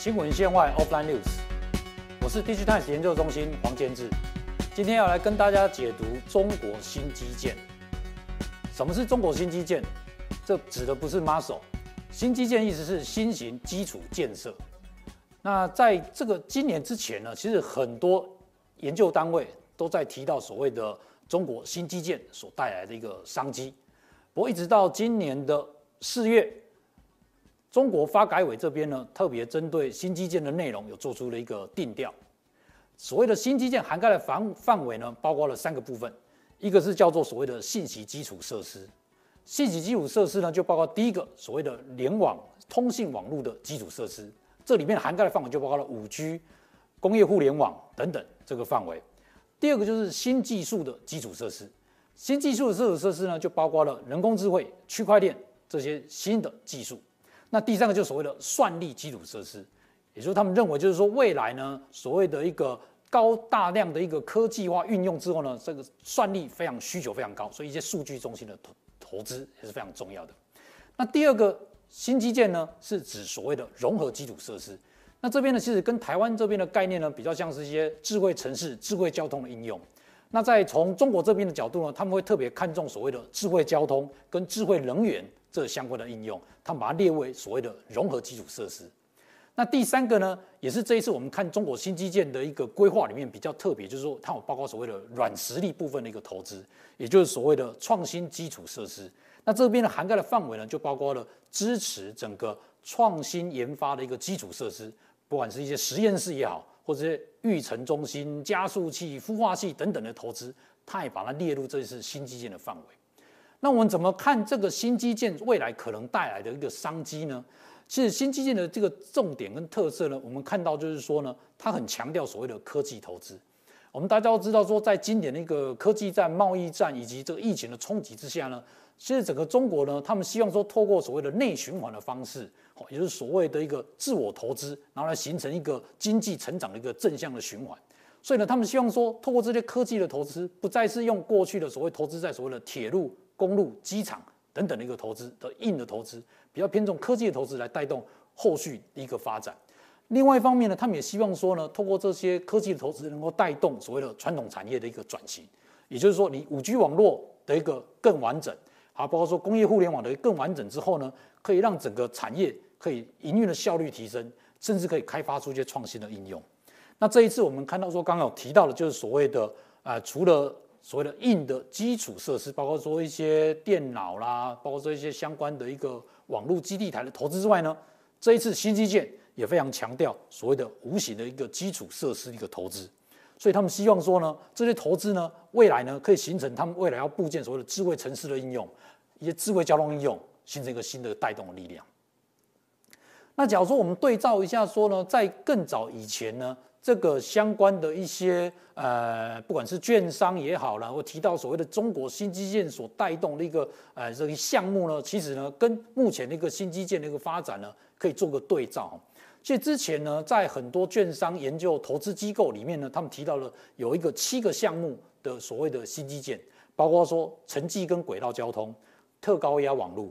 新闻线外 Offline News，我是 Digitimes 研究中心黄建志，今天要来跟大家解读中国新基建。什么是中国新基建？这指的不是 muscle，新基建意思是新型基础建设。那在这个今年之前呢，其实很多研究单位都在提到所谓的中国新基建所带来的一个商机。不过一直到今年的四月。中国发改委这边呢，特别针对新基建的内容有做出了一个定调。所谓的新基建涵盖的范范围呢，包括了三个部分，一个是叫做所谓的信息基础设施，信息基础设施呢就包括第一个所谓的联网通信网络的基础设施，这里面涵盖的范围就包括了五 G、工业互联网等等这个范围。第二个就是新技术的基础设施，新技术的基础设施呢就包括了人工智慧、区块链这些新的技术。那第三个就是所谓的算力基础设施，也就是他们认为就是说未来呢，所谓的一个高大量的一个科技化运用之后呢，这个算力非常需求非常高，所以一些数据中心的投投资也是非常重要的。那第二个新基建呢，是指所谓的融合基础设施。那这边呢，其实跟台湾这边的概念呢，比较像是一些智慧城市、智慧交通的应用。那在从中国这边的角度呢，他们会特别看重所谓的智慧交通跟智慧能源。这相关的应用，他把它列为所谓的融合基础设施。那第三个呢，也是这一次我们看中国新基建的一个规划里面比较特别，就是说它有包括所谓的软实力部分的一个投资，也就是所谓的创新基础设施。那这边的涵盖的范围呢，就包括了支持整个创新研发的一个基础设施，不管是一些实验室也好，或者是育成中心、加速器、孵化器等等的投资，它也把它列入这一次新基建的范围。那我们怎么看这个新基建未来可能带来的一个商机呢？其实新基建的这个重点跟特色呢，我们看到就是说呢，它很强调所谓的科技投资。我们大家都知道说，在今年的一个科技战、贸易战以及这个疫情的冲击之下呢，其实整个中国呢，他们希望说透过所谓的内循环的方式，也就是所谓的一个自我投资，然后来形成一个经济成长的一个正向的循环。所以呢，他们希望说透过这些科技的投资，不再是用过去的所谓投资在所谓的铁路。公路、机场等等的一个投资的硬的投资，比较偏重科技的投资来带动后续一个发展。另外一方面呢，他们也希望说呢，通过这些科技的投资，能够带动所谓的传统产业的一个转型。也就是说，你五 G 网络的一个更完整，好，包括说工业互联网的更完整之后呢，可以让整个产业可以营运的效率提升，甚至可以开发出一些创新的应用。那这一次我们看到说，刚刚有提到的，就是所谓的啊，除了所谓的硬的基础设施，包括说一些电脑啦，包括说一些相关的一个网络基地台的投资之外呢，这一次新基建也非常强调所谓的无形的一个基础设施一个投资，所以他们希望说呢，这些投资呢，未来呢可以形成他们未来要部建所谓的智慧城市的应用，一些智慧交通应用，形成一个新的带动的力量。那假如说我们对照一下说呢，在更早以前呢？这个相关的一些呃，不管是券商也好了，或提到所谓的中国新基建所带动的一个呃这个项目呢，其实呢，跟目前的一个新基建的一个发展呢，可以做个对照。所以之前呢，在很多券商研究投资机构里面呢，他们提到了有一个七个项目的所谓的新基建，包括说城际跟轨道交通、特高压网络、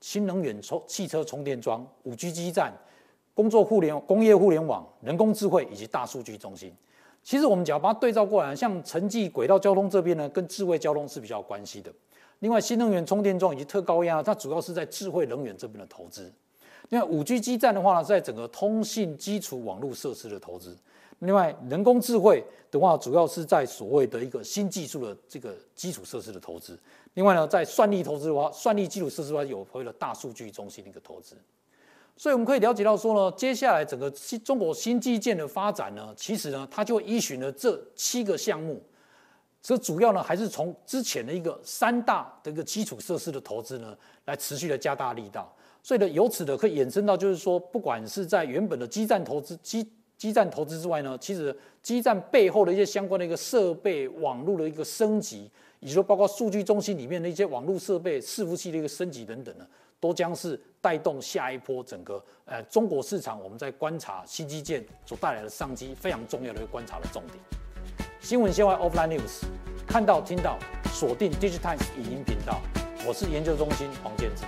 新能源充汽车充电桩、五 G 基站。工作互联、工业互联网、人工智慧以及大数据中心，其实我们只要把它对照过来，像城际轨道交通这边呢，跟智慧交通是比较有关系的。另外，新能源充电桩以及特高压，它主要是在智慧能源这边的投资。另外，五 G 基站的话呢，在整个通信基础网络设施的投资。另外，人工智慧的话，主要是在所谓的一个新技术的这个基础设施的投资。另外呢，在算力投资的话，算力基础设施的话，有所谓的大数据中心的一个投资。所以我们可以了解到说呢，接下来整个新中国新基建的发展呢，其实呢，它就依循了这七个项目，这主要呢还是从之前的一个三大的一个基础设施的投资呢，来持续的加大力道。所以呢，由此的可以衍生到就是说，不管是在原本的基站投资基基站投资之外呢，其实基站背后的一些相关的一个设备网络的一个升级，以及说包括数据中心里面的一些网络设备伺服器的一个升级等等呢。都将是带动下一波整个呃中国市场，我们在观察新基建所带来的商机，非常重要的一个观察的重点。新闻线外 Offline News，看到听到，锁定 Digitimes 语音频道，我是研究中心黄建志。